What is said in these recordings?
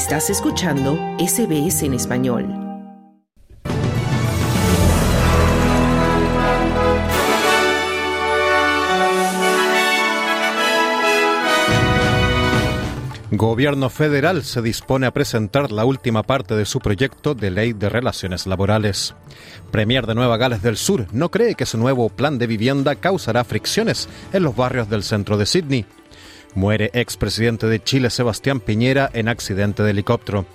Estás escuchando SBS en español. Gobierno federal se dispone a presentar la última parte de su proyecto de ley de relaciones laborales. Premier de Nueva Gales del Sur no cree que su nuevo plan de vivienda causará fricciones en los barrios del centro de Sydney. Muere expresidente de Chile Sebastián Piñera en accidente de helicóptero.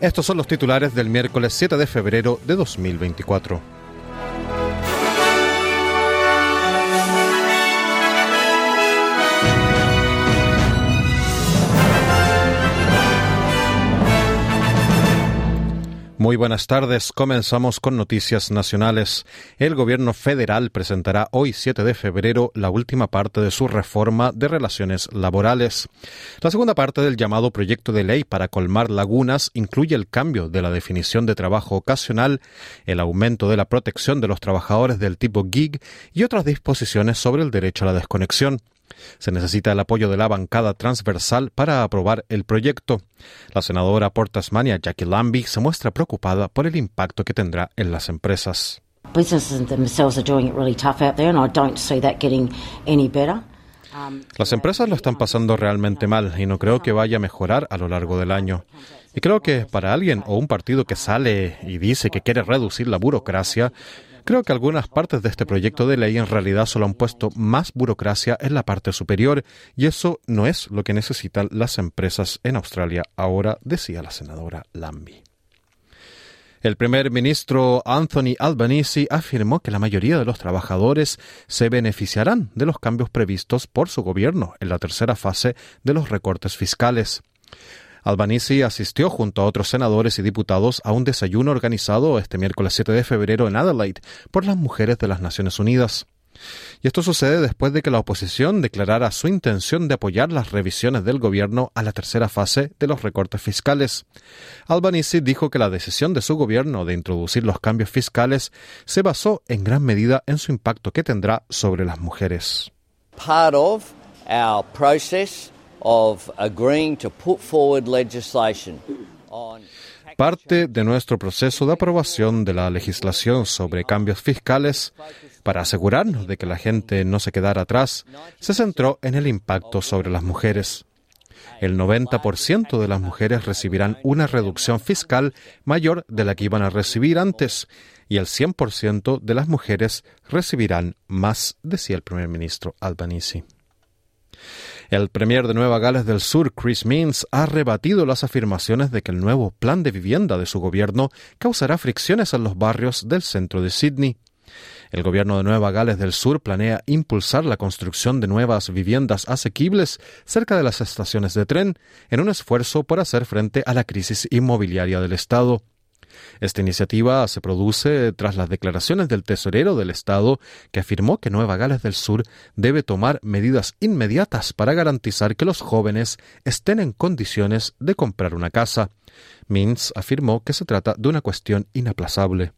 Estos son los titulares del miércoles 7 de febrero de 2024. Muy buenas tardes. Comenzamos con noticias nacionales. El gobierno federal presentará hoy 7 de febrero la última parte de su reforma de relaciones laborales. La segunda parte del llamado proyecto de ley para colmar lagunas incluye el cambio de la definición de trabajo ocasional, el aumento de la protección de los trabajadores del tipo gig y otras disposiciones sobre el derecho a la desconexión. Se necesita el apoyo de la bancada transversal para aprobar el proyecto. La senadora por Tasmania, Jackie Lambie, se muestra preocupada por el impacto que tendrá en las empresas. Las empresas lo están pasando realmente mal y no creo que vaya a mejorar a lo largo del año. Y creo que para alguien o un partido que sale y dice que quiere reducir la burocracia, Creo que algunas partes de este proyecto de ley en realidad solo han puesto más burocracia en la parte superior y eso no es lo que necesitan las empresas en Australia ahora, decía la senadora Lambie. El primer ministro Anthony Albanese afirmó que la mayoría de los trabajadores se beneficiarán de los cambios previstos por su gobierno en la tercera fase de los recortes fiscales. Albanese asistió junto a otros senadores y diputados a un desayuno organizado este miércoles 7 de febrero en Adelaide por las mujeres de las Naciones Unidas. Y esto sucede después de que la oposición declarara su intención de apoyar las revisiones del gobierno a la tercera fase de los recortes fiscales. Albanese dijo que la decisión de su gobierno de introducir los cambios fiscales se basó en gran medida en su impacto que tendrá sobre las mujeres. Part of our process Parte de nuestro proceso de aprobación de la legislación sobre cambios fiscales para asegurarnos de que la gente no se quedara atrás se centró en el impacto sobre las mujeres. El 90% de las mujeres recibirán una reducción fiscal mayor de la que iban a recibir antes y el 100% de las mujeres recibirán más, decía el primer ministro Albanese. El premier de Nueva Gales del Sur, Chris Means, ha rebatido las afirmaciones de que el nuevo plan de vivienda de su gobierno causará fricciones en los barrios del centro de Sydney. El gobierno de Nueva Gales del Sur planea impulsar la construcción de nuevas viviendas asequibles cerca de las estaciones de tren en un esfuerzo por hacer frente a la crisis inmobiliaria del Estado. Esta iniciativa se produce tras las declaraciones del tesorero del Estado que afirmó que Nueva Gales del Sur debe tomar medidas inmediatas para garantizar que los jóvenes estén en condiciones de comprar una casa. Mintz afirmó que se trata de una cuestión inaplazable.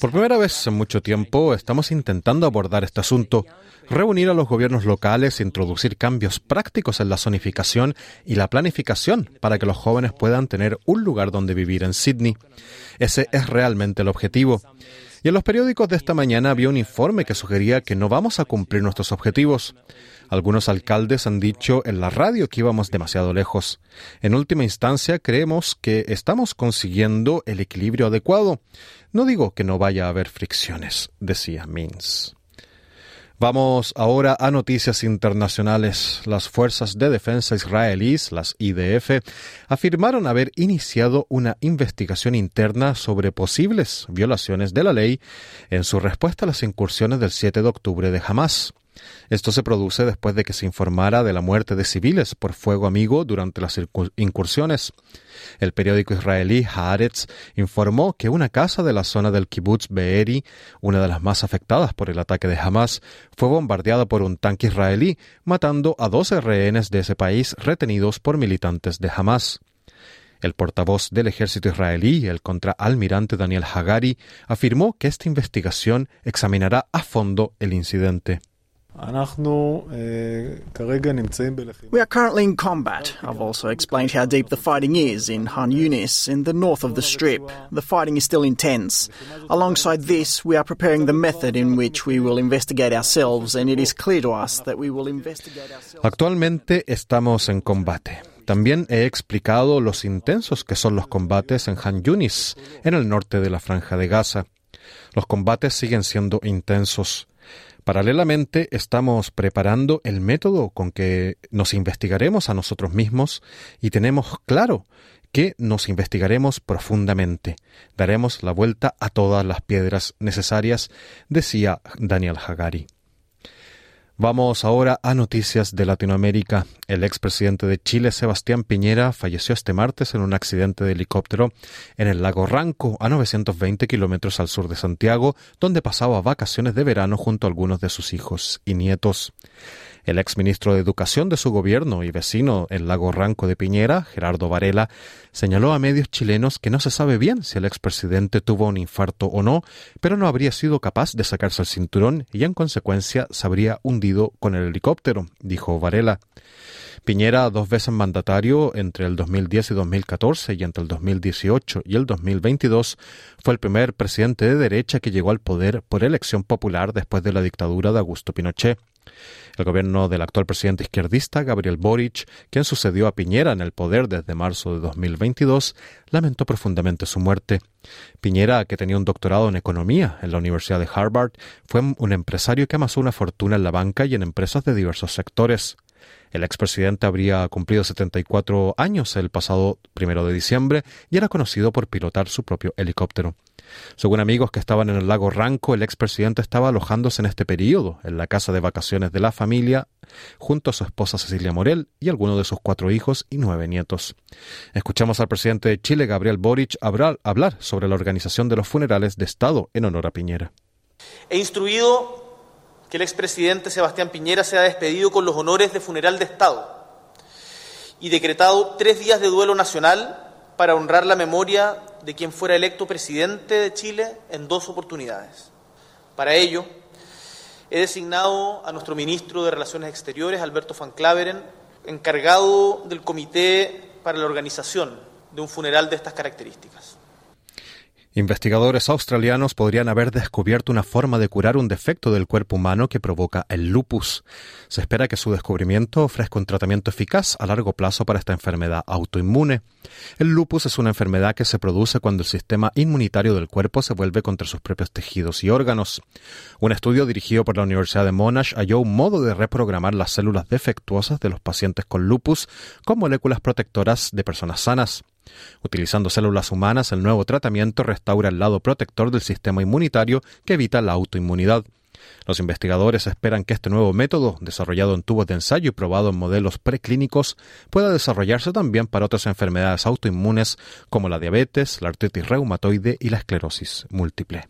Por primera vez en mucho tiempo estamos intentando abordar este asunto, reunir a los gobiernos locales, introducir cambios prácticos en la zonificación y la planificación para que los jóvenes puedan tener un lugar donde vivir en Sydney. Ese es realmente el objetivo. Y en los periódicos de esta mañana había un informe que sugería que no vamos a cumplir nuestros objetivos. Algunos alcaldes han dicho en la radio que íbamos demasiado lejos. En última instancia, creemos que estamos consiguiendo el equilibrio adecuado. No digo que no vaya a haber fricciones, decía Mins. Vamos ahora a noticias internacionales. Las fuerzas de defensa israelíes, las IDF, afirmaron haber iniciado una investigación interna sobre posibles violaciones de la ley en su respuesta a las incursiones del 7 de octubre de Hamas. Esto se produce después de que se informara de la muerte de civiles por fuego amigo durante las incursiones. El periódico israelí Haaretz informó que una casa de la zona del kibbutz Be'eri, una de las más afectadas por el ataque de Hamas, fue bombardeada por un tanque israelí, matando a 12 rehenes de ese país retenidos por militantes de Hamas. El portavoz del ejército israelí, el contraalmirante Daniel Hagari, afirmó que esta investigación examinará a fondo el incidente. We are currently in combat. I've also explained how deep the fighting is in Han Yunis, in the north of the Strip. The fighting is still intense. Alongside this, we are preparing the method in which we will investigate ourselves, and it is clear to us that we will investigate ourselves. Actualmente estamos en combate. También he explicado los intensos que son los combates en Han Yunis, en el norte de la Franja de Gaza. Los combates siguen siendo intensos. Paralelamente, estamos preparando el método con que nos investigaremos a nosotros mismos y tenemos claro que nos investigaremos profundamente. Daremos la vuelta a todas las piedras necesarias, decía Daniel Hagari. Vamos ahora a noticias de Latinoamérica. El expresidente de Chile, Sebastián Piñera, falleció este martes en un accidente de helicóptero en el lago Ranco, a 920 kilómetros al sur de Santiago, donde pasaba vacaciones de verano junto a algunos de sus hijos y nietos. El exministro de Educación de su gobierno y vecino en Lago Ranco de Piñera, Gerardo Varela, señaló a medios chilenos que no se sabe bien si el expresidente tuvo un infarto o no, pero no habría sido capaz de sacarse el cinturón y en consecuencia se habría hundido con el helicóptero, dijo Varela. Piñera, dos veces mandatario entre el 2010 y 2014 y entre el 2018 y el 2022, fue el primer presidente de derecha que llegó al poder por elección popular después de la dictadura de Augusto Pinochet. El gobierno del actual presidente izquierdista, Gabriel Boric, quien sucedió a Piñera en el poder desde marzo de 2022, lamentó profundamente su muerte. Piñera, que tenía un doctorado en economía en la Universidad de Harvard, fue un empresario que amasó una fortuna en la banca y en empresas de diversos sectores. El expresidente habría cumplido 74 años el pasado primero de diciembre y era conocido por pilotar su propio helicóptero. Según amigos que estaban en el lago Ranco, el expresidente estaba alojándose en este periodo en la casa de vacaciones de la familia junto a su esposa Cecilia Morel y algunos de sus cuatro hijos y nueve nietos. Escuchamos al presidente de Chile, Gabriel Boric, hablar sobre la organización de los funerales de Estado en honor a Piñera. He instruido que el expresidente Sebastián Piñera sea despedido con los honores de funeral de Estado y decretado tres días de duelo nacional para honrar la memoria de quien fuera electo presidente de Chile en dos oportunidades. Para ello, he designado a nuestro ministro de Relaciones Exteriores, Alberto Van Claveren, encargado del comité para la organización de un funeral de estas características. Investigadores australianos podrían haber descubierto una forma de curar un defecto del cuerpo humano que provoca el lupus. Se espera que su descubrimiento ofrezca un tratamiento eficaz a largo plazo para esta enfermedad autoinmune. El lupus es una enfermedad que se produce cuando el sistema inmunitario del cuerpo se vuelve contra sus propios tejidos y órganos. Un estudio dirigido por la Universidad de Monash halló un modo de reprogramar las células defectuosas de los pacientes con lupus con moléculas protectoras de personas sanas. Utilizando células humanas, el nuevo tratamiento restaura el lado protector del sistema inmunitario que evita la autoinmunidad. Los investigadores esperan que este nuevo método, desarrollado en tubos de ensayo y probado en modelos preclínicos, pueda desarrollarse también para otras enfermedades autoinmunes como la diabetes, la artritis reumatoide y la esclerosis múltiple.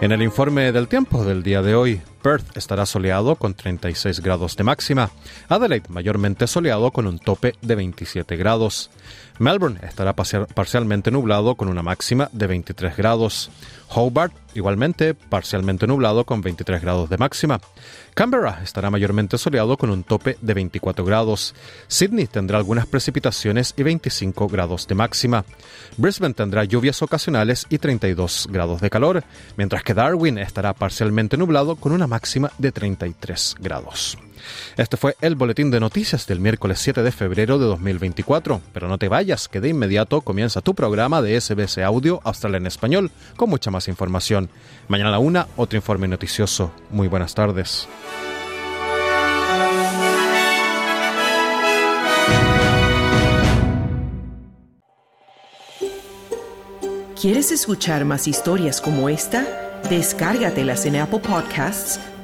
En el informe del tiempo del día de hoy, Perth estará soleado con 36 grados de máxima, Adelaide mayormente soleado con un tope de 27 grados, Melbourne estará parcialmente nublado con una máxima de 23 grados, Hobart igualmente parcialmente nublado con 23 grados de máxima, Canberra estará mayormente soleado con un tope de 24 grados. Sydney tendrá algunas precipitaciones y 25 grados de máxima. Brisbane tendrá lluvias ocasionales y 32 grados de calor, mientras que Darwin estará parcialmente nublado con una máxima de 33 grados. Este fue el boletín de noticias del miércoles 7 de febrero de 2024. Pero no te vayas, que de inmediato comienza tu programa de SBS Audio Australia en Español con mucha más información. Mañana a la una, otro informe noticioso. Muy buenas tardes. ¿Quieres escuchar más historias como esta? Descárgatelas en Apple Podcasts